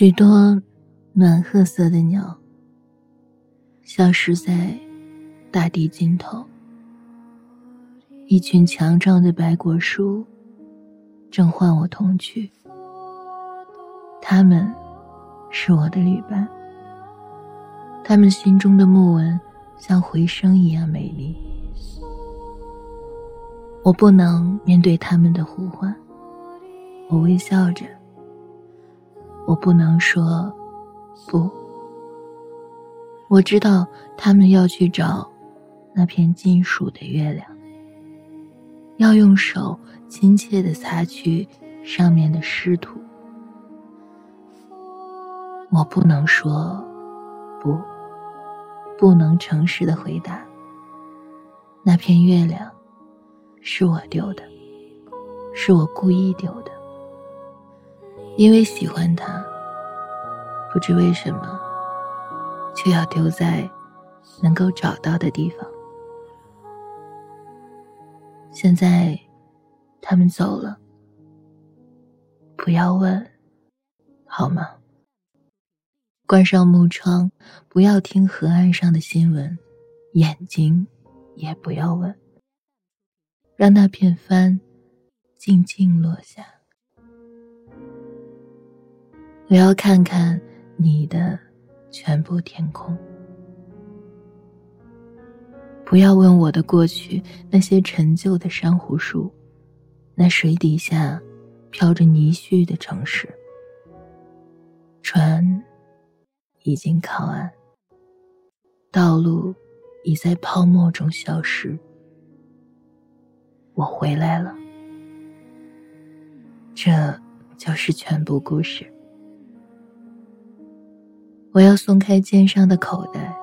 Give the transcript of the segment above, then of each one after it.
许多暖褐色的鸟消失在大地尽头，一群强壮的白果树正唤我同去。他们是我的旅伴，他们心中的木纹像回声一样美丽。我不能面对他们的呼唤，我微笑着。我不能说不。我知道他们要去找那片金属的月亮，要用手亲切的擦去上面的湿土。我不能说不，不能诚实的回答。那片月亮是我丢的，是我故意丢的。因为喜欢他，不知为什么，却要丢在能够找到的地方。现在，他们走了，不要问，好吗？关上木窗，不要听河岸上的新闻，眼睛也不要问，让那片帆静静落下。我要看看你的全部天空。不要问我的过去，那些陈旧的珊瑚树，那水底下飘着泥絮的城市。船已经靠岸，道路已在泡沫中消失。我回来了，这就是全部故事。我要松开肩上的口袋，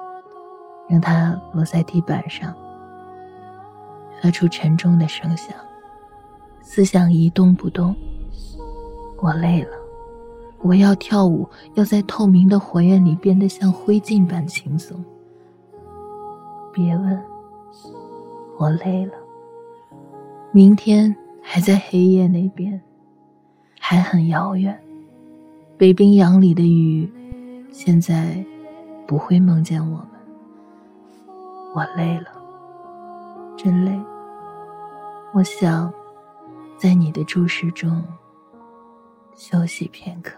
让它落在地板上，发出沉重的声响。思想一动不动。我累了，我要跳舞，要在透明的火焰里变得像灰烬般轻松。别问，我累了。明天还在黑夜那边，还很遥远。北冰洋里的雨。现在不会梦见我们。我累了，真累。我想在你的注视中休息片刻。